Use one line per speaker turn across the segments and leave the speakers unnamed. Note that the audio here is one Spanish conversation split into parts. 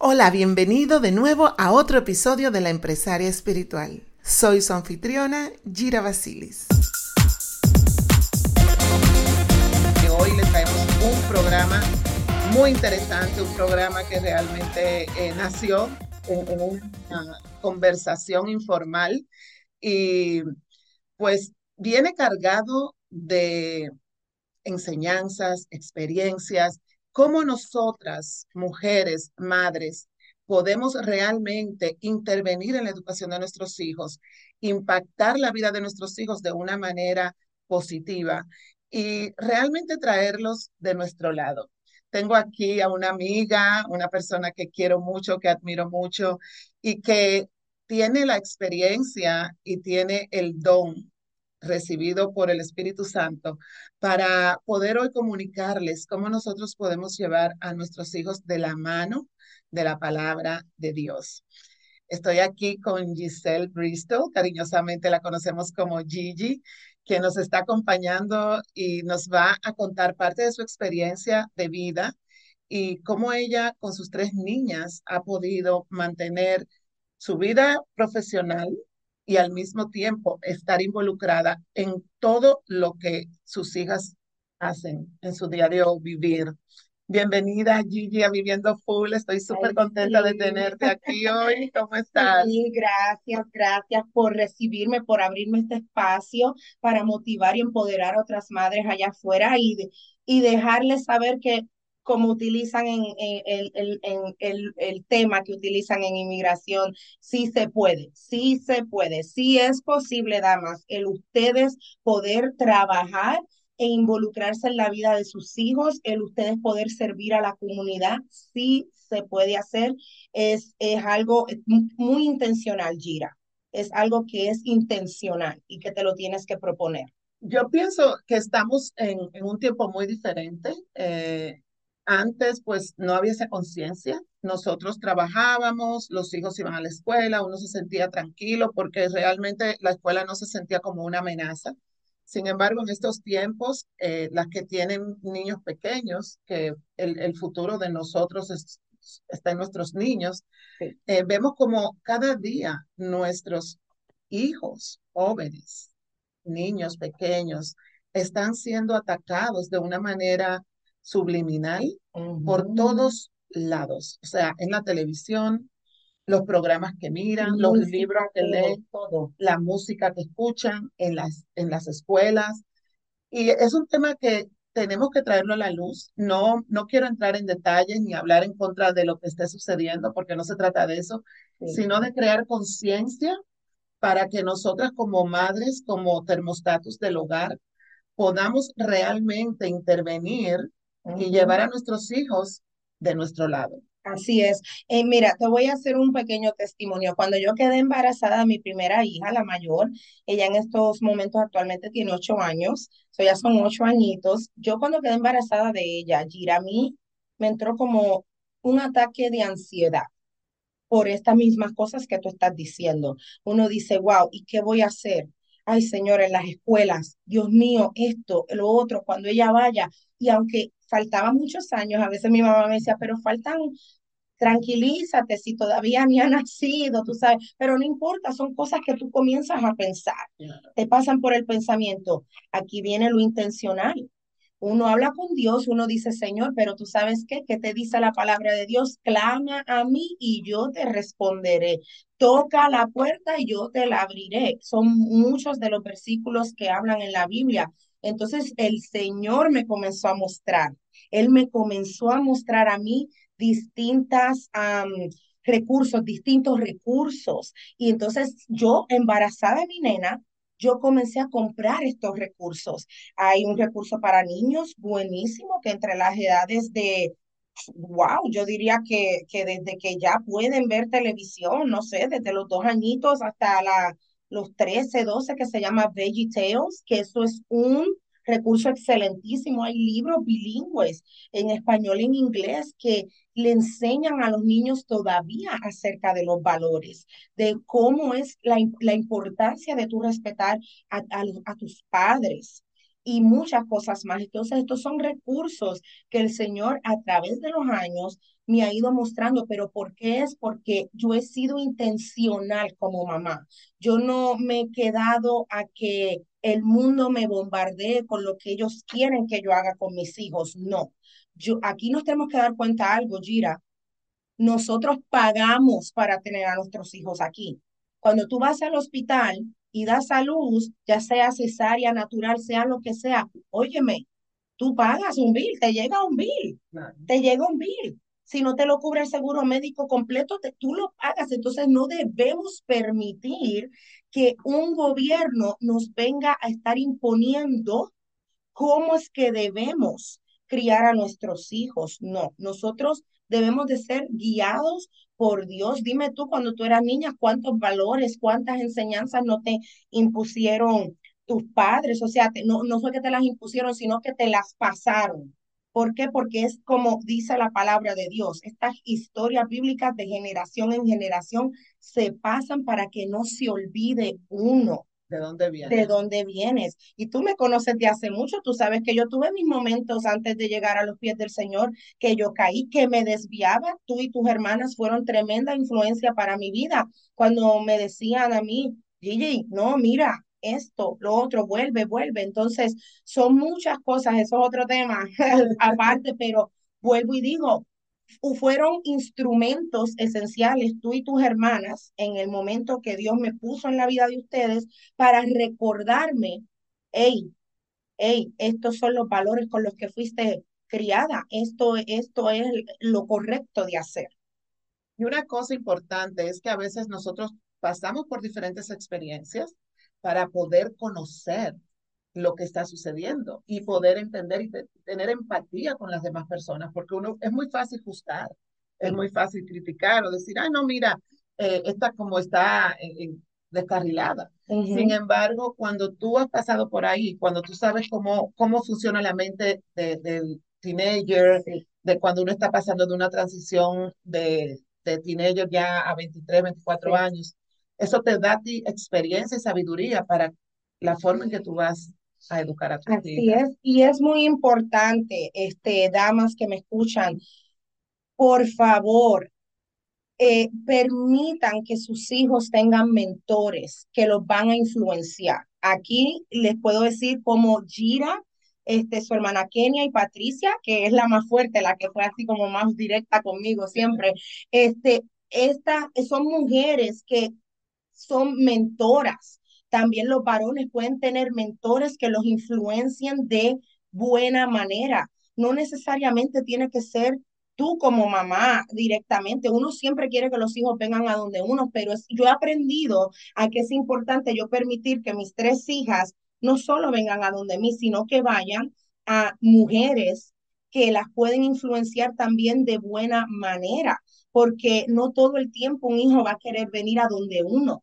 Hola, bienvenido de nuevo a otro episodio de La Empresaria Espiritual. Soy su anfitriona, Gira Basilis. Hoy les traemos un programa muy interesante, un programa que realmente eh, nació en, en una conversación informal y pues viene cargado de enseñanzas, experiencias, cómo nosotras, mujeres, madres, podemos realmente intervenir en la educación de nuestros hijos, impactar la vida de nuestros hijos de una manera positiva y realmente traerlos de nuestro lado. Tengo aquí a una amiga, una persona que quiero mucho, que admiro mucho y que tiene la experiencia y tiene el don recibido por el Espíritu Santo para poder hoy comunicarles cómo nosotros podemos llevar a nuestros hijos de la mano de la palabra de Dios. Estoy aquí con Giselle Bristol, cariñosamente la conocemos como Gigi, que nos está acompañando y nos va a contar parte de su experiencia de vida y cómo ella con sus tres niñas ha podido mantener su vida profesional y al mismo tiempo estar involucrada en todo lo que sus hijas hacen en su diario vivir. Bienvenida Gigi a Viviendo Full, estoy súper contenta de tenerte aquí hoy. ¿Cómo estás?
Sí, gracias, gracias por recibirme, por abrirme este espacio para motivar y empoderar a otras madres allá afuera y, y dejarles saber que como utilizan en, en, en, el, el, tema que utilizan en inmigración, sí se puede, sí se puede, sí es posible, damas, el ustedes poder trabajar e involucrarse en la vida de sus hijos, el ustedes poder servir a la comunidad, sí se puede hacer, es, es algo muy intencional, Gira, es algo que es intencional y que te lo tienes que proponer.
Yo pienso que estamos en, un tiempo muy diferente. Eh, antes, pues, no había esa conciencia. Nosotros trabajábamos, los hijos iban a la escuela, uno se sentía tranquilo porque realmente la escuela no se sentía como una amenaza. Sin embargo, en estos tiempos, eh, las que tienen niños pequeños, que el, el futuro de nosotros está en nuestros niños, eh, vemos como cada día nuestros hijos, jóvenes, niños pequeños, están siendo atacados de una manera subliminal por todos lados, o sea, en la televisión, los programas que miran, los libros que leen, todo, la música que escuchan en las, en las escuelas. Y es un tema que tenemos que traerlo a la luz. No, no quiero entrar en detalles ni hablar en contra de lo que esté sucediendo, porque no se trata de eso, sino de crear conciencia para que nosotras como madres, como termostatus del hogar, podamos realmente intervenir y llevar a nuestros hijos de nuestro lado.
Así es. Eh, mira, te voy a hacer un pequeño testimonio. Cuando yo quedé embarazada de mi primera hija, la mayor, ella en estos momentos actualmente tiene ocho años, so ya son ocho añitos. Yo cuando quedé embarazada de ella, Gira, a mí me entró como un ataque de ansiedad por estas mismas cosas que tú estás diciendo. Uno dice, wow, ¿y qué voy a hacer? Ay, Señor, en las escuelas, Dios mío, esto, lo otro, cuando ella vaya. Y aunque faltaban muchos años, a veces mi mamá me decía, pero faltan, tranquilízate si todavía ni ha nacido, tú sabes, pero no importa, son cosas que tú comienzas a pensar, te pasan por el pensamiento. Aquí viene lo intencional. Uno habla con Dios, uno dice, Señor, pero tú sabes qué, ¿qué te dice la palabra de Dios? Clama a mí y yo te responderé. Toca la puerta y yo te la abriré. Son muchos de los versículos que hablan en la Biblia. Entonces el Señor me comenzó a mostrar, Él me comenzó a mostrar a mí distintas recursos, distintos recursos. Y entonces yo, embarazada de mi nena, yo comencé a comprar estos recursos. Hay un recurso para niños buenísimo que entre las edades de wow, yo diría que, que desde que ya pueden ver televisión, no sé, desde los dos añitos hasta la, los 13, 12, que se llama Veggie Tales, que eso es un recurso excelentísimo. Hay libros bilingües en español y en inglés que le enseñan a los niños todavía acerca de los valores, de cómo es la, la importancia de tu respetar a, a, a tus padres, y muchas cosas más. Entonces, estos son recursos que el Señor a través de los años me ha ido mostrando, pero ¿por qué es? Porque yo he sido intencional como mamá. Yo no me he quedado a que el mundo me bombardee con lo que ellos quieren que yo haga con mis hijos. No. Yo, aquí nos tenemos que dar cuenta algo, Gira. Nosotros pagamos para tener a nuestros hijos aquí. Cuando tú vas al hospital, y das a luz, ya sea cesárea, natural, sea lo que sea, óyeme, tú pagas un bill, te llega un bill, te llega un bill. Si no te lo cubre el seguro médico completo, tú lo pagas. Entonces no debemos permitir que un gobierno nos venga a estar imponiendo cómo es que debemos criar a nuestros hijos. No, nosotros debemos de ser guiados por Dios. Dime tú, cuando tú eras niña, cuántos valores, cuántas enseñanzas no te impusieron tus padres. O sea, te, no, no fue que te las impusieron, sino que te las pasaron. ¿Por qué? Porque es como dice la palabra de Dios. Estas historias bíblicas de generación en generación se pasan para que no se olvide uno.
¿De dónde vienes?
De dónde vienes. Y tú me conoces de hace mucho, tú sabes que yo tuve mis momentos antes de llegar a los pies del Señor, que yo caí, que me desviaba. Tú y tus hermanas fueron tremenda influencia para mi vida. Cuando me decían a mí, Gigi, no, mira, esto, lo otro, vuelve, vuelve. Entonces, son muchas cosas, eso es otro tema aparte, pero vuelvo y digo, fueron instrumentos esenciales, tú y tus hermanas, en el momento que Dios me puso en la vida de ustedes, para recordarme, hey, hey, estos son los valores con los que fuiste criada, esto, esto es lo correcto de hacer.
Y una cosa importante es que a veces nosotros pasamos por diferentes experiencias para poder conocer lo que está sucediendo y poder entender y tener empatía con las demás personas, porque uno es muy fácil juzgar, es muy fácil criticar o decir, ay, no, mira, eh, esta como está descarrilada. Sin embargo, cuando tú has pasado por ahí, cuando tú sabes cómo, cómo funciona la mente del teenager, de cuando uno está pasando de una transición de, de teenager ya a 23, 24 años, eso te da ti experiencia y sabiduría para la forma en que tú vas a educar a tus
Así es, y es muy importante, este, damas que me escuchan, por favor, eh, permitan que sus hijos tengan mentores que los van a influenciar. Aquí les puedo decir como Gira, este, su hermana Kenia y Patricia, que es la más fuerte, la que fue así como más directa conmigo siempre. Este, estas son mujeres que son mentoras también los varones pueden tener mentores que los influencien de buena manera. No necesariamente tiene que ser tú como mamá directamente. Uno siempre quiere que los hijos vengan a donde uno, pero yo he aprendido a que es importante yo permitir que mis tres hijas no solo vengan a donde mí, sino que vayan a mujeres que las pueden influenciar también de buena manera, porque no todo el tiempo un hijo va a querer venir a donde uno.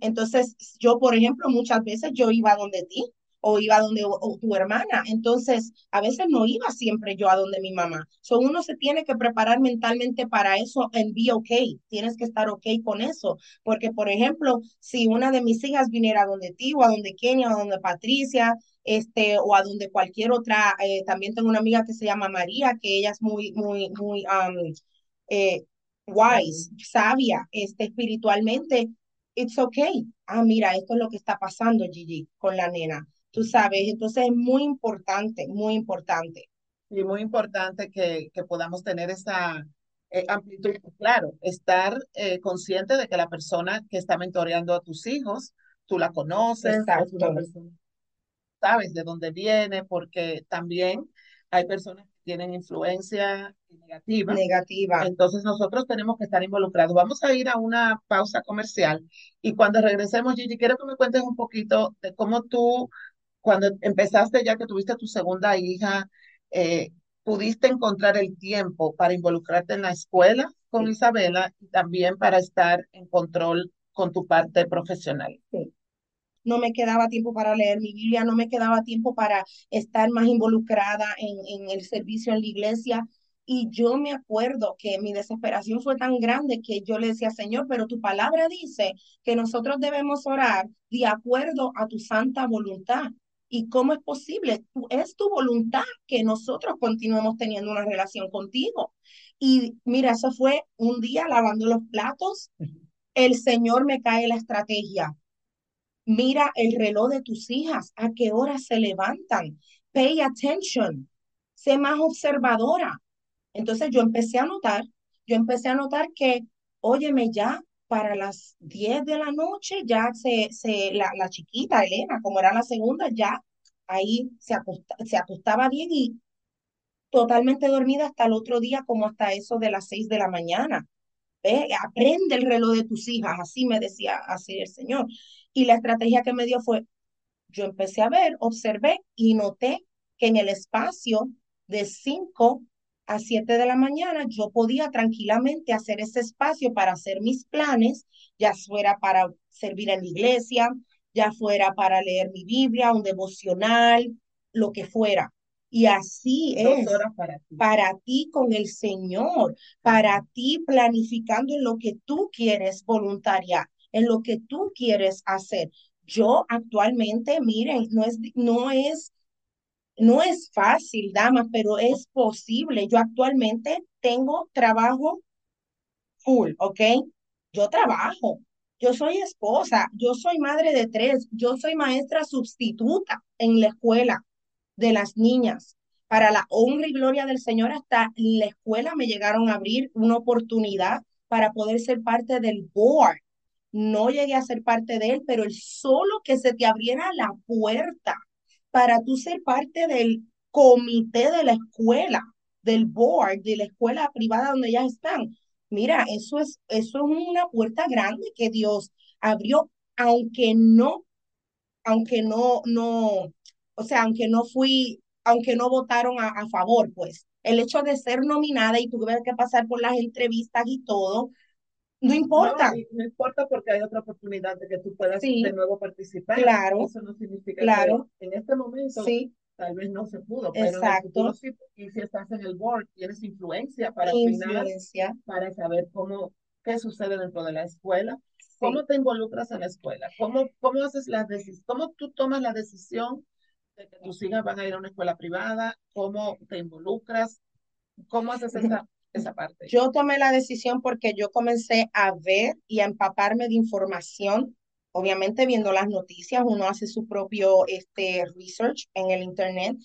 Entonces, yo, por ejemplo, muchas veces yo iba donde ti o iba donde tu hermana. Entonces, a veces no iba siempre yo a donde mi mamá. So, uno se tiene que preparar mentalmente para eso en be okay. Tienes que estar ok con eso. Porque, por ejemplo, si una de mis hijas viniera a donde ti o a donde Kenia o a donde Patricia, este, o a donde cualquier otra, eh, también tengo una amiga que se llama María, que ella es muy, muy, muy um, eh, wise, sabia, este, espiritualmente it's okay. Ah, mira, esto es lo que está pasando, Gigi, con la nena. Tú sabes, entonces es muy importante, muy importante.
Y muy importante que, que podamos tener esa eh, amplitud, claro, estar eh, consciente de que la persona que está mentoreando a tus hijos, tú la conoces, sabes de dónde viene, porque también hay personas tienen influencia negativa.
Negativa.
Entonces nosotros tenemos que estar involucrados. Vamos a ir a una pausa comercial y cuando regresemos, Gigi, quiero que me cuentes un poquito de cómo tú, cuando empezaste ya que tuviste tu segunda hija, eh, pudiste encontrar el tiempo para involucrarte en la escuela con Isabela y también para estar en control con tu parte profesional.
Sí. No me quedaba tiempo para leer mi Biblia, no me quedaba tiempo para estar más involucrada en, en el servicio en la iglesia. Y yo me acuerdo que mi desesperación fue tan grande que yo le decía, Señor, pero tu palabra dice que nosotros debemos orar de acuerdo a tu santa voluntad. ¿Y cómo es posible? Es tu voluntad que nosotros continuemos teniendo una relación contigo. Y mira, eso fue un día lavando los platos. El Señor me cae la estrategia. Mira el reloj de tus hijas, a qué hora se levantan. Pay attention. Sé más observadora. Entonces yo empecé a notar, yo empecé a notar que, óyeme, ya para las 10 de la noche, ya se, se la, la chiquita Elena, como era la segunda, ya ahí se, se acostaba bien y totalmente dormida hasta el otro día, como hasta eso de las 6 de la mañana. Ve, aprende el reloj de tus hijas, así me decía así el Señor. Y la estrategia que me dio fue, yo empecé a ver, observé y noté que en el espacio de 5 a 7 de la mañana yo podía tranquilamente hacer ese espacio para hacer mis planes, ya fuera para servir en la iglesia, ya fuera para leer mi Biblia, un devocional, lo que fuera. Y así es
para ti.
para ti con el Señor, para ti planificando en lo que tú quieres voluntaria, en lo que tú quieres hacer. Yo actualmente, miren, no es, no es no es fácil, damas, pero es posible. Yo actualmente tengo trabajo full, ¿ok? Yo trabajo, yo soy esposa, yo soy madre de tres, yo soy maestra sustituta en la escuela de las niñas. Para la honra y gloria del Señor, hasta la escuela me llegaron a abrir una oportunidad para poder ser parte del board. No llegué a ser parte de él, pero el solo que se te abriera la puerta para tú ser parte del comité de la escuela, del board, de la escuela privada donde ellas están. Mira, eso es, eso es una puerta grande que Dios abrió, aunque no, aunque no, no, o sea, aunque no fui, aunque no votaron a, a favor, pues. El hecho de ser nominada y tuve que pasar por las entrevistas y todo, no importa.
No, no, importa porque hay otra oportunidad de que tú puedas
Sí,
de nuevo participar.
claro,
Eso no significa
claro.
que en este momento
Sí,
tal vez no se pudo, pero en el futuro
exacto.
sí, y si estás en el board, tienes influencia para opinar,
Influencia.
para saber cómo, qué sucede dentro de la escuela,
Sí.
cómo te involucras en la escuela, cómo, cómo haces las decisiones, cómo tú tomas la decisión de que tus hijas van a ir a una escuela privada, cómo te involucras, cómo haces esa, esa parte.
Yo tomé la decisión porque yo comencé a ver y a empaparme de información. Obviamente viendo las noticias, uno hace su propio este, research en el Internet.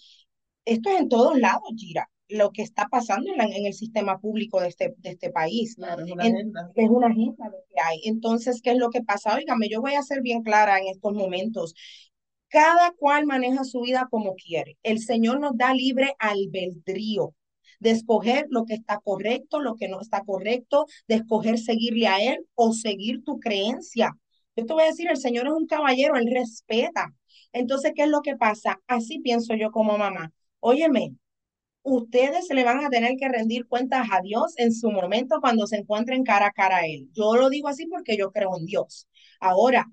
Esto es en todos lados, Gira, lo que está pasando en, la- en el sistema público de este, de este país.
Claro, es una
En-
agenda.
es una agenda lo que hay. Entonces, ¿qué es lo que pasa? Óigame, yo voy a ser bien clara en estos momentos. Cada cual maneja su vida como quiere. El Señor nos da libre albedrío de escoger lo que está correcto, lo que no está correcto, de escoger seguirle a Él o seguir tu creencia. Yo te voy a decir, el Señor es un caballero, Él respeta. Entonces, ¿qué es lo que pasa? Así pienso yo como mamá. Óyeme, ustedes le van a tener que rendir cuentas a Dios en su momento cuando se encuentren cara a cara a Él. Yo lo digo así porque yo creo en Dios. Ahora,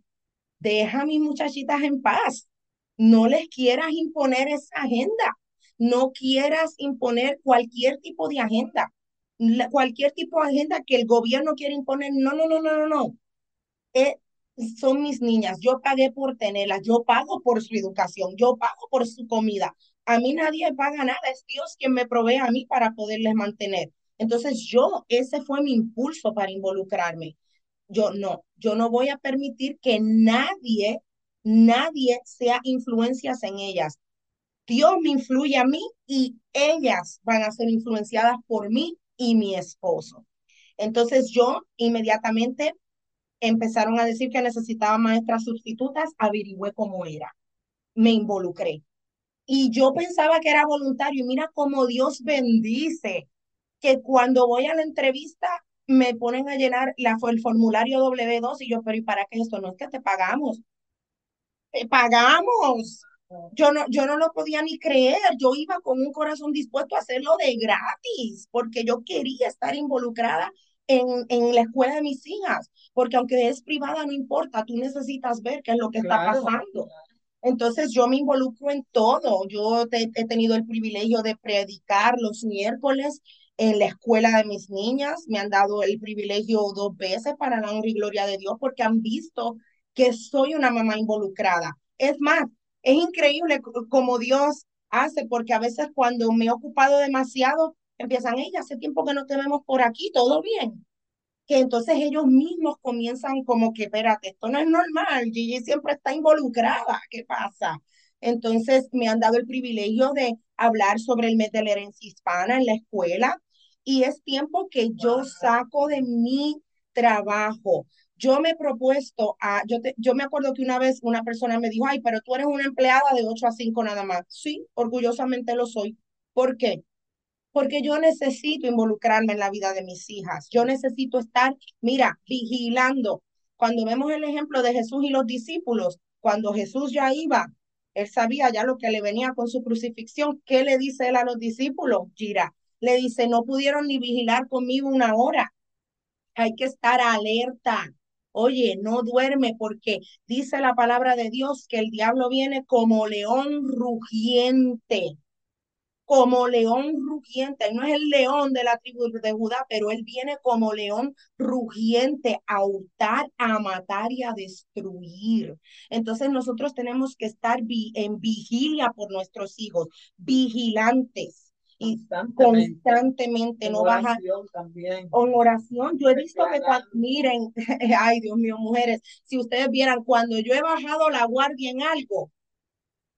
deja a mis muchachitas en paz. No les quieras imponer esa agenda. No quieras imponer cualquier tipo de agenda. Cualquier tipo de agenda que el gobierno quiere imponer. No, no, no, no, no, no. Eh, son mis niñas. Yo pagué por tenerlas. Yo pago por su educación. Yo pago por su comida. A mí nadie paga nada. Es Dios quien me provee a mí para poderles mantener. Entonces yo, ese fue mi impulso para involucrarme yo no, yo no voy a permitir que nadie, nadie sea influencias en ellas. Dios me influye a mí y ellas van a ser influenciadas por mí y mi esposo. Entonces yo inmediatamente empezaron a decir que necesitaba maestras sustitutas, averigüé cómo era, me involucré. Y yo pensaba que era voluntario y mira cómo Dios bendice que cuando voy a la entrevista me ponen a llenar la, el formulario W2 y yo, pero ¿y para qué esto? No es que te pagamos. Te pagamos. Yo no, yo no lo podía ni creer, yo iba con un corazón dispuesto a hacerlo de gratis, porque yo quería estar involucrada en, en la escuela de mis hijas, porque aunque es privada, no importa, tú necesitas ver qué es lo que está pasando. Entonces yo me involucro en todo. Yo he tenido el privilegio de predicar los miércoles en la escuela de mis niñas. Me han dado el privilegio dos veces para la honra y gloria de Dios porque han visto que soy una mamá involucrada. Es más, es increíble como Dios hace porque a veces cuando me he ocupado demasiado, empiezan, ella, hace tiempo que no te vemos por aquí, todo bien que entonces ellos mismos comienzan como que, espérate, esto no es normal, Gigi siempre está involucrada, ¿qué pasa? Entonces me han dado el privilegio de hablar sobre el mes de la herencia hispana en la escuela y es tiempo que yo saco de mi trabajo. Yo me he propuesto a, yo, yo me acuerdo que una vez una persona me dijo, ay, pero tú eres una empleada de 8 a 5 nada más. Sí, orgullosamente lo soy. ¿Por qué? porque yo necesito involucrarme en la vida de mis hijas. Yo necesito estar, mira, vigilando. Cuando vemos el ejemplo de Jesús y los discípulos, cuando Jesús ya iba, él sabía ya lo que le venía con su crucifixión. ¿Qué le dice él a los discípulos? Gira, le dice, no pudieron ni vigilar conmigo una hora. Hay que estar alerta. Oye, no duerme porque dice la palabra de Dios que el diablo viene como león rugiente como león rugiente. Él no es el león de la tribu de Judá, pero él viene como león rugiente a hurtar, a matar y a destruir. Entonces nosotros tenemos que estar en vigilia por nuestros hijos, vigilantes. Y constantemente, no baja también. con oración. Yo he visto que cuando, miren, ay Dios mío, mujeres, si ustedes vieran, cuando yo he bajado la guardia en algo,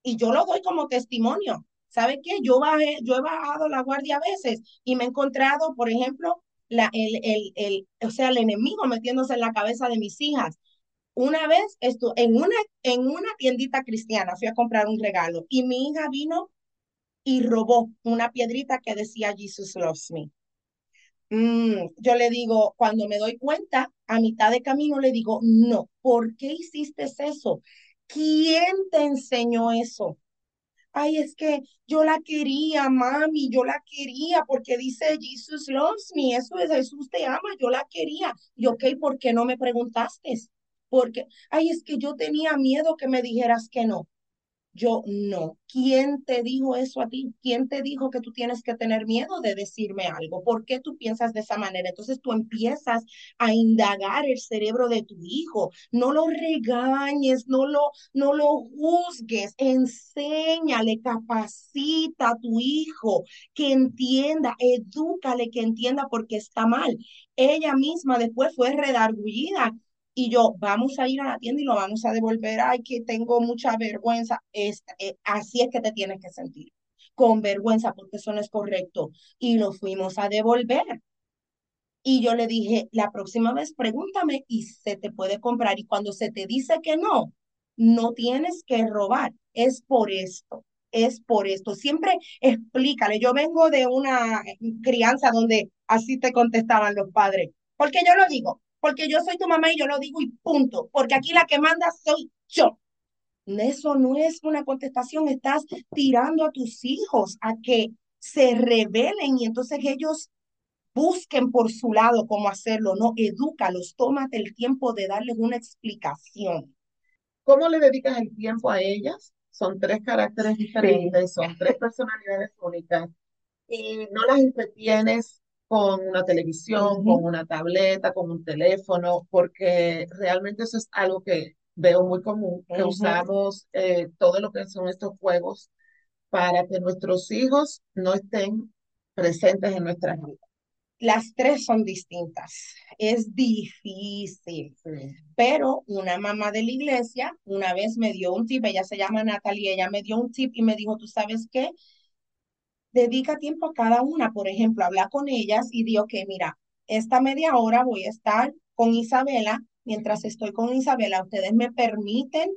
y yo lo doy como testimonio, ¿Sabe qué? Yo, bajé, yo he bajado la guardia a veces y me he encontrado, por ejemplo, la, el, el, el, o sea, el enemigo metiéndose en la cabeza de mis hijas. Una vez esto, en, una, en una tiendita cristiana fui a comprar un regalo y mi hija vino y robó una piedrita que decía Jesus loves me. Mm, yo le digo, cuando me doy cuenta, a mitad de camino le digo, no, ¿por qué hiciste eso? ¿Quién te enseñó eso? ay, es que yo la quería, mami, yo la quería porque dice Jesus loves me, eso es Jesús te ama, yo la quería. Y ok, ¿por qué no me preguntaste? Porque, ay, es que yo tenía miedo que me dijeras que no. Yo no. ¿Quién te dijo eso a ti? ¿Quién te dijo que tú tienes que tener miedo de decirme algo? ¿Por qué tú piensas de esa manera? Entonces tú empiezas a indagar el cerebro de tu hijo. No lo regañes, no lo, no lo juzgues, enséñale, capacita a tu hijo que entienda, edúcale que entienda por qué está mal. Ella misma después fue redargullida y yo, vamos a ir a la tienda y lo vamos a devolver, ay, que tengo mucha vergüenza. Es, eh, así es que te tienes que sentir, con vergüenza, porque eso no es correcto. Y lo fuimos a devolver. Y yo le dije, la próxima vez pregúntame y se te puede comprar. Y cuando se te dice que no, no tienes que robar. Es por esto, es por esto. Siempre explícale. Yo vengo de una crianza donde así te contestaban los padres. Porque yo lo digo, porque yo soy tu mamá y yo lo digo y punto, porque aquí la que manda soy yo. Eso no es una contestación, estás tirando a tus hijos a que se rebelen y entonces ellos busquen por su lado cómo hacerlo, no, edúcalos, tómate el tiempo de darles una explicación.
¿Cómo le dedicas el tiempo a ellas? Son tres caracteres diferentes, son tres personalidades únicas y no las entretienes con una televisión, con una tableta, con un teléfono, porque realmente eso es algo que veo muy común, que usamos eh, todo lo que son estos juegos para que nuestros hijos no estén presentes en nuestra vida.
Las tres son distintas. Es difícil, pero una mamá de la iglesia una vez me dio un tip, ella se llama Natalia, ella me dio un tip y me dijo, ¿tú sabes qué? Dedica tiempo a cada una, por ejemplo, habla con ellas y digo que, mira, esta media hora voy a estar con Isabela, mientras estoy con Isabela, ustedes me permiten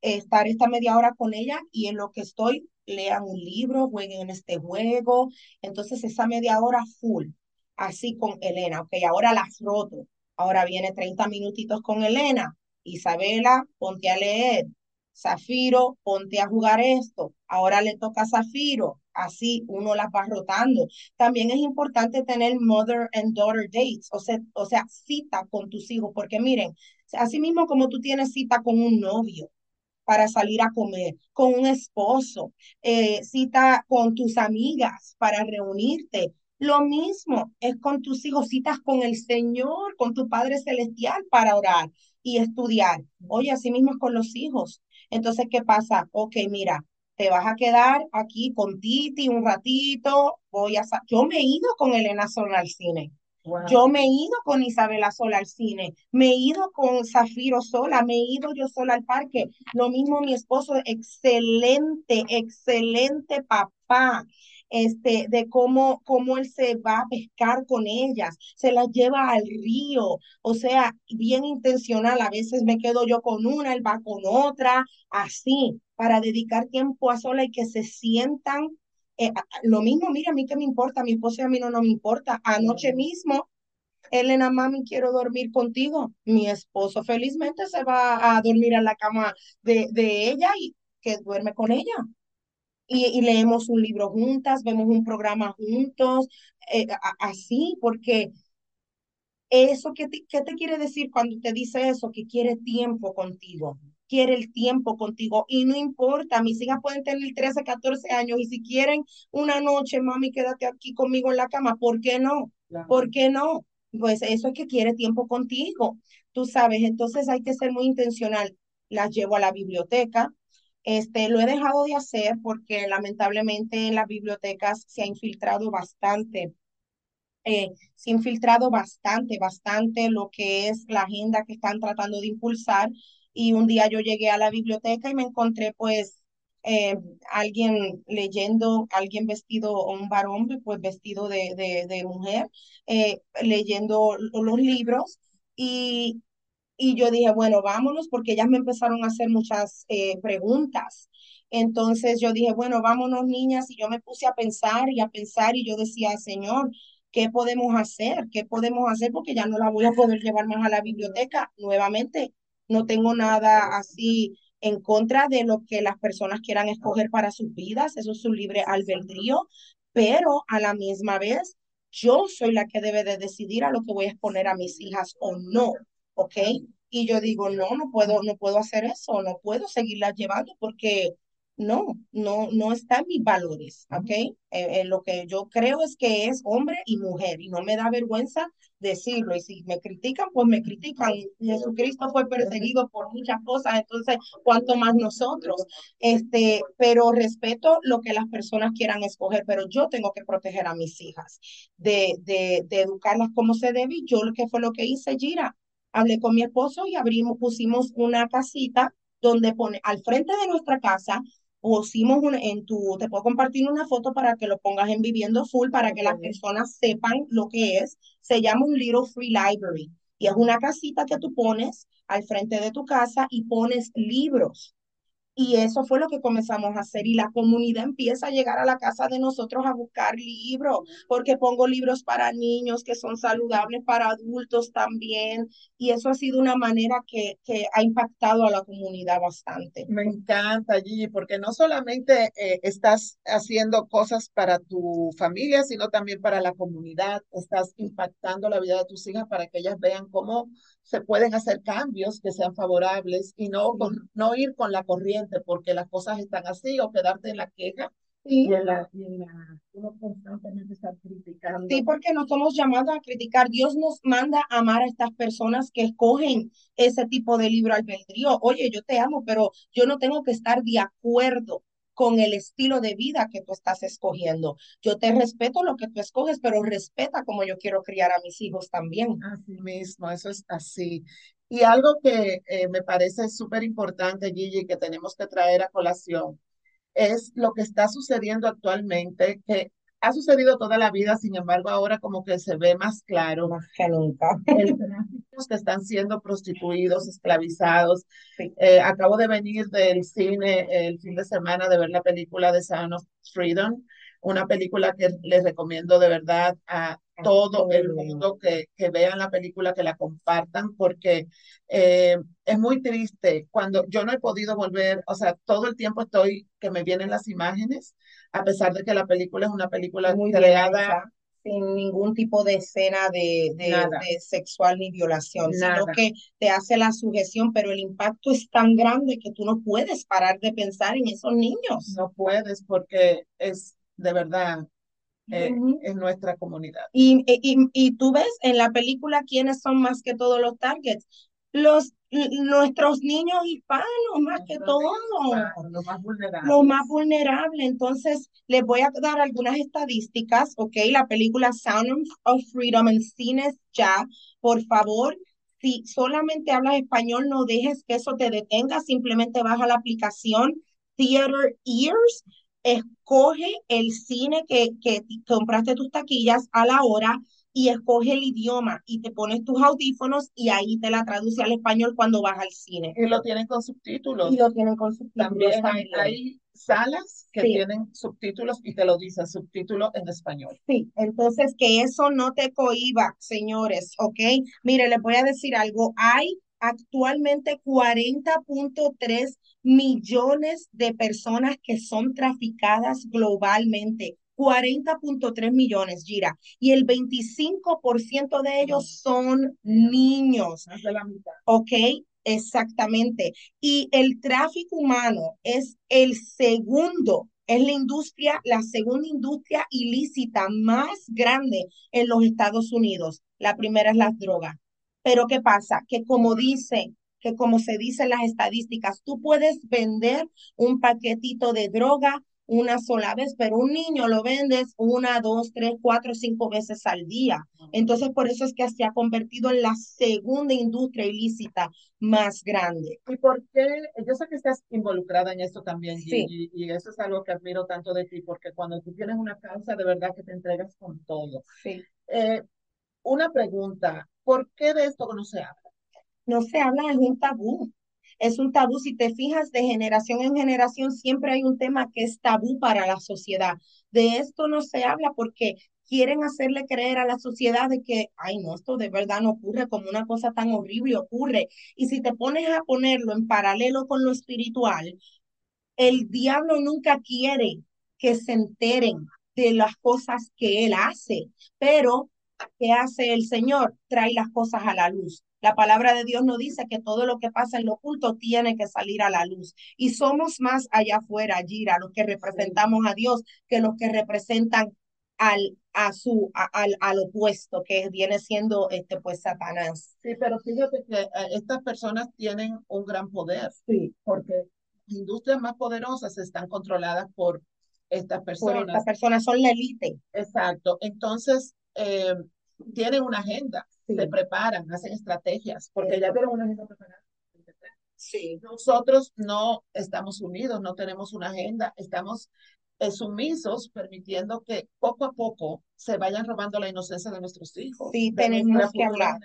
estar esta media hora con ella y en lo que estoy, lean un libro, jueguen en este juego, entonces esa media hora full, así con Elena, ok, ahora las roto, ahora viene 30 minutitos con Elena, Isabela, ponte a leer, Zafiro, ponte a jugar esto, ahora le toca a Zafiro, así uno las va rotando. También es importante tener mother and daughter dates, o sea, o sea, cita con tus hijos, porque miren, así mismo como tú tienes cita con un novio para salir a comer, con un esposo, eh, cita con tus amigas para reunirte, lo mismo es con tus hijos, citas con el Señor, con tu Padre Celestial para orar y estudiar. Oye, así mismo es con los hijos. Entonces, ¿qué pasa? Ok, mira, te vas a quedar aquí con Titi un ratito, voy a... Yo me he ido con Elena Sola al cine. Yo me he ido con Isabela sola al cine, me he ido con Zafiro sola, me he ido yo sola al parque. Lo mismo mi esposo, excelente, excelente papá este, de cómo, cómo él se va a pescar con ellas, se las lleva al río, o sea, bien intencional, a veces me quedo yo con una, él va con otra, así, para dedicar tiempo a sola y que se sientan. Eh, lo mismo, mira, a mí que me importa, a mi esposo y a mí no, no me importa. Anoche mismo Elena, mami, quiero dormir contigo. Mi esposo felizmente se va a dormir en la cama de, de ella y que duerme con ella y, leemos un libro juntas, vemos un programa juntos, eh, así, porque eso, ¿qué te, ¿qué te quiere decir cuando te dice eso? Que quiere tiempo contigo, quiere el tiempo contigo y no importa, mis hijas pueden tener 13, 14 años y si quieren una noche, mami, quédate aquí conmigo en la cama, ¿por qué no? ¿Por qué no? Pues eso es que quiere tiempo contigo, tú sabes, entonces hay que ser muy intencional. Las llevo a la biblioteca, este, lo he dejado de hacer porque lamentablemente en las bibliotecas se ha infiltrado bastante, eh, se ha infiltrado bastante, bastante lo que es la agenda que están tratando de impulsar. Y un día yo llegué a la biblioteca y me encontré pues eh, alguien leyendo, alguien vestido, un varón pues vestido de, de, mujer, eh, leyendo los libros. Y y yo dije, bueno, vámonos, porque ellas me empezaron a hacer muchas eh, preguntas. Entonces yo dije, bueno, vámonos niñas, y yo me puse a pensar y a pensar y yo decía, Señor, ¿qué podemos hacer? ¿Qué podemos hacer? Porque ya no la voy a poder llevar más a la biblioteca. Nuevamente, no tengo nada así en contra de lo que las personas quieran escoger para sus vidas, eso es su libre albedrío, pero a la misma vez, yo soy la que debe de decidir a lo que voy a exponer a mis hijas o no. ¿Ok? Y yo digo, no, no puedo, no puedo hacer eso, no puedo seguirla llevando porque no, no, no está en mis valores, ¿ok? Eh, eh, lo que yo creo es que es hombre y mujer y no me da vergüenza decirlo. Y si me critican, pues me critican. Jesucristo fue perseguido por muchas cosas, entonces, ¿cuánto más nosotros? Este, pero respeto lo que las personas quieran escoger, pero yo tengo que proteger a mis hijas, de, de, de educarlas como se debe. Y yo, ¿qué fue lo que hice, Gira? Hablé con mi esposo y abrimos, pusimos una casita donde pone al frente de nuestra casa, pusimos un, en tu, te puedo compartir una foto para que lo pongas en Viviendo Full, para que las personas sepan lo que es. Se llama un Little Free Library y es una casita que tú pones al frente de tu casa y pones libros y eso fue lo que comenzamos a hacer y la comunidad empieza a llegar a la casa de nosotros a buscar libros, porque pongo libros para niños que son saludables para adultos también. Y eso ha sido una manera que, que ha impactado a la comunidad bastante.
Me encanta, Gigi, porque no solamente eh, estás haciendo cosas para tu familia, sino también para la comunidad. Estás impactando la vida de tus hijas para que ellas vean cómo se pueden hacer cambios que sean favorables y no, no ir con la corriente porque las cosas están así o quedarte en la queja y en la, y en la uno constantemente está criticando.
Sí, porque no somos llamados a criticar. Dios nos manda a amar a estas personas que escogen ese tipo de libro albedrío. Oye, yo te amo, pero yo no tengo que estar de acuerdo con el estilo de vida que tú estás escogiendo. Yo te respeto lo que tú escoges, pero respeta como yo quiero criar a mis hijos también.
Así mismo, eso es así. Y algo que eh, me parece súper importante, Gigi, que tenemos que traer a colación, es lo que está sucediendo actualmente, que ha sucedido toda la vida, sin embargo, ahora como que se ve más claro.
Más que nunca.
El que están siendo prostituidos, esclavizados. Eh, acabo de venir del cine el fin de semana de ver la película de Sound of Freedom, una película que les recomiendo de verdad a todo el mundo que, que vean la película, que la compartan, porque eh, es muy triste cuando yo no he podido volver, o sea, todo el tiempo estoy que me vienen las imágenes, a pesar de que la película es una película muy creada
sin ningún tipo de escena de, de, sexual ni violación, sino que te hace la sujeción, pero el impacto es tan grande que tú no puedes parar de pensar en esos niños.
No puedes porque es de verdad eh, en nuestra comunidad.
Y, y, y tú ves en la película quiénes son más que todos los targets. Los nuestros niños hispanos, más que todo.
Los más vulnerables.
Lo más vulnerable. Entonces, les voy a dar algunas estadísticas, ¿ok? La película Sound of Freedom en cines ya, por favor. Si solamente hablas español, no dejes que eso te detenga, simplemente baja la aplicación Theater Ears, escoge el cine que, que compraste tus taquillas a la hora y escoge el idioma y te pones tus audífonos y ahí te la traduce al español cuando vas al cine.
Y lo tienen con subtítulos.
Y lo tienen con subtítulos.
También, Hay, salas que tienen subtítulos y te lo dicen subtítulos en español.
Sí, entonces que eso no te cohiba, señores, ¿ok? Mire, les voy a decir algo. Hay actualmente 40.3 millones de personas que son traficadas globalmente. 40.3 millones, Gira, y el 25% de ellos son niños.
Más de la mitad.
¿Ok? Exactamente. Y el tráfico humano es el segundo, es la industria, la segunda industria ilícita más grande en los Estados Unidos. La primera es las drogas. Pero ¿qué pasa? Que como dice, que como se dice en las estadísticas, tú puedes vender un paquetito de droga una sola vez, pero un niño lo vendes una, dos, tres, cuatro, cinco veces al día. Entonces, por eso es que se ha convertido en la segunda industria ilícita más grande.
¿Y por qué? Yo sé que estás involucrada en esto también, sí. y, eso es algo que admiro tanto de ti, porque cuando tú tienes una causa, de verdad que te entregas con todo.
Sí.
Eh, una pregunta, ¿por qué de esto no se habla?
No se habla, es un tabú es un tabú. Si te fijas, de generación en generación siempre hay un tema que es tabú para la sociedad. De esto no se habla porque quieren hacerle creer a la sociedad de que, ay, no, esto de verdad no ocurre como una cosa tan horrible ocurre. Y si te pones a ponerlo en paralelo con lo espiritual, el diablo nunca quiere que se enteren de las cosas que él hace, pero ¿qué hace el Señor? Trae las cosas a la luz. La palabra de Dios nos dice que todo lo que pasa en lo oculto tiene que salir a la luz. Y somos más allá afuera, Gira, los que representamos a Dios, que los que representan al, a su, al, al opuesto, que viene siendo este, pues Satanás.
Sí, pero fíjate que eh, estas personas tienen un gran poder.
Sí.
Porque industrias más poderosas están controladas por estas personas. Por
estas personas son la élite.
Exacto. Entonces, eh, tienen una agenda se preparan, hacen estrategias, porque ya tenemos una agenda preparada.
Sí.
Nosotros no estamos unidos, no tenemos una agenda, estamos sumisos, permitiendo que poco a poco se vayan robando la inocencia de nuestros hijos.
Sí, tenemos que hablar.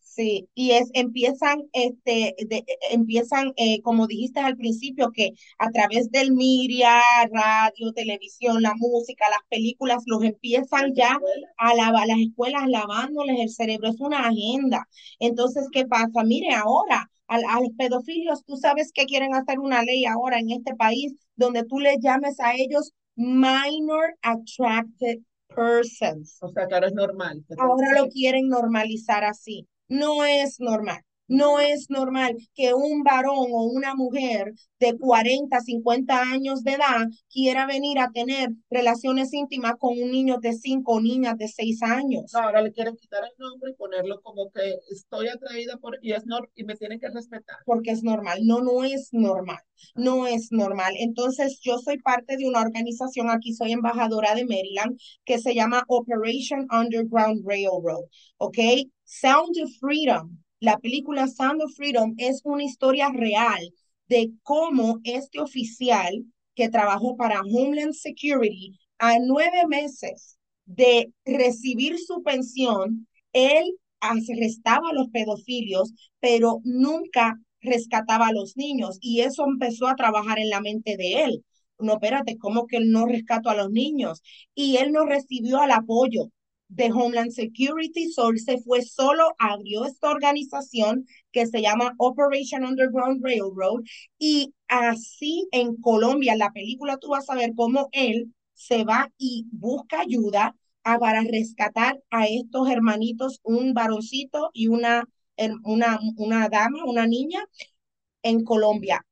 Sí, y es, empiezan, este, de, empiezan, eh, como dijiste al principio, que a través del media, radio, televisión, la música, las películas, los empiezan ya a, lavar las escuelas lavándoles el cerebro. Es una agenda. Entonces, ¿qué pasa? Mire, ahora a, los pedofilios, tú sabes que quieren hacer una ley ahora en este país donde tú le llames a ellos minor attracted persons.
O sea, que ahora es normal.
Ahora lo quieren normalizar así. No es normal. No es normal que un varón o una mujer de 40, 50 años de edad quiera venir a tener relaciones íntimas con un niño de 5 o niñas de 6 años.
ahora le quieren quitar el nombre y ponerlo como que estoy atraída por y es y me tienen que respetar.
Porque es normal. No, no es normal. No es normal. Entonces, yo soy parte de una organización, aquí soy embajadora de Maryland, que se llama Operation Underground Railroad. ¿Ok? Sound of Freedom la película Sound of Freedom es una historia real de cómo este oficial que trabajó para Homeland Security a nueve meses de recibir su pensión, él arrestaba a los pedofilios, pero nunca rescataba a los niños y eso empezó a trabajar en la mente de él. no, espérate, ¿cómo que él no rescató a los niños? Y él no recibió el apoyo de Homeland Security, so él se fue solo, abrió esta organización que se llama Operation Underground Railroad y así en Colombia, la película tú vas a ver cómo él se va y busca ayuda para rescatar a estos hermanitos, un varoncito y una, una, una dama, una niña en Colombia.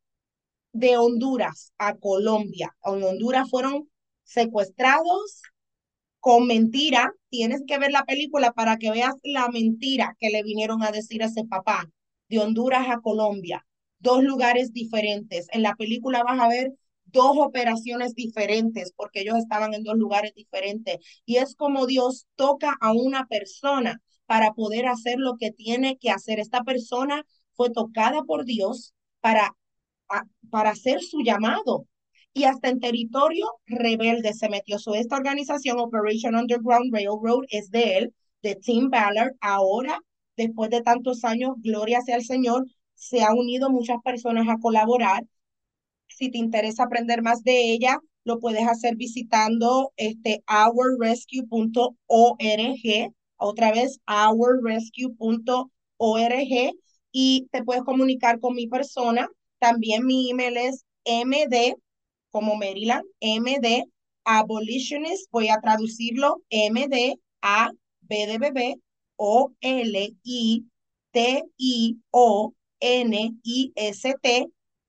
De Honduras a Colombia. En Honduras fueron secuestrados con mentira. Tienes que ver la película para que veas la mentira que le vinieron a decir a ese papá. De Honduras a Colombia. Dos lugares diferentes. En la película vas a ver dos operaciones diferentes porque ellos estaban en dos lugares diferentes. Y es como Dios toca a una persona para poder hacer lo que tiene que hacer. Esta persona fue tocada por Dios para, para hacer su llamado. Y hasta en territorio rebelde se metió. So, esta organización, Operation Underground Railroad, es de él, de Tim Ballard. Ahora, después de tantos años, gloria sea al Señor, se ha unido muchas personas a colaborar si te interesa aprender más de ella, lo puedes hacer visitando este ourrescue.org, otra vez ourrescue.org y te puedes comunicar con mi persona. También mi email es md como Maryland, md abolitionist, voy a traducirlo md a b de bebé o l i t i o n i s t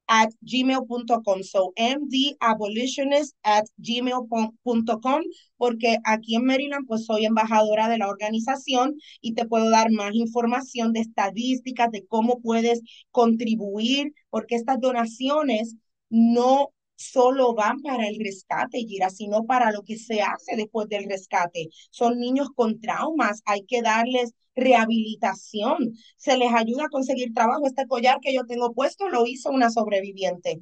at gmail.com. So mdabolitionist at gmail.com porque aquí en Maryland pues soy embajadora de la organización y te puedo dar más información de estadísticas, de cómo puedes contribuir, porque estas donaciones no solo van para el rescate, Gira, sino para lo que se hace después del rescate. Son niños con traumas, hay que darles rehabilitación, se les ayuda a conseguir trabajo. Este collar que yo tengo puesto lo hizo una sobreviviente.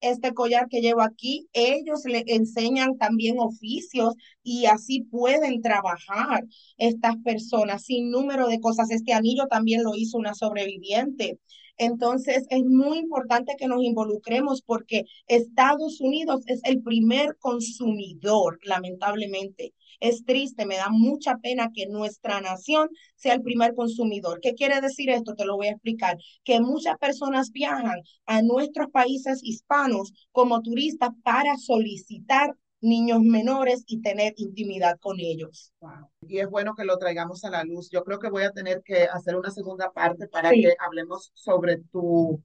Este collar que llevo aquí, ellos le enseñan también oficios y así pueden trabajar estas personas sin número de cosas. Este anillo también lo hizo una sobreviviente. Entonces, es muy importante que nos involucremos porque Estados Unidos es el primer consumidor, lamentablemente. Es triste, me da mucha pena que nuestra nación sea el primer consumidor. ¿Qué quiere decir esto? Te lo voy a explicar. Que muchas personas viajan a nuestros países hispanos como turistas para solicitar niños menores y tener intimidad con ellos.
Y es bueno que lo traigamos a la luz. Yo creo que voy a tener que hacer una segunda parte para que hablemos sobre tu,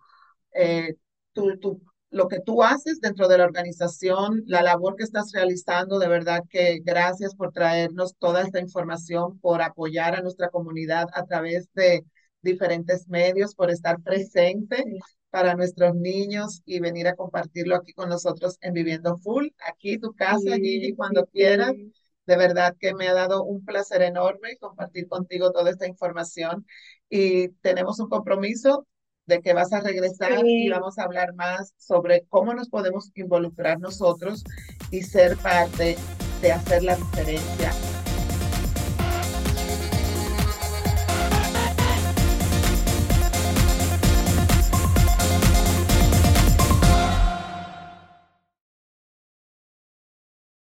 eh, tu, tu, lo que tú haces dentro de la organización, la labor que estás realizando. De verdad que gracias por traernos toda esta información, por apoyar a nuestra comunidad a través de diferentes medios, por estar presente para nuestros niños y venir a compartirlo aquí con nosotros en Viviendo Full. Aquí tu casa, Gigi, cuando quieras. De verdad que me ha dado un placer enorme compartir contigo toda esta información y tenemos un compromiso de que vas a regresar y vamos a hablar más sobre cómo nos podemos involucrar nosotros y ser parte de hacer la diferencia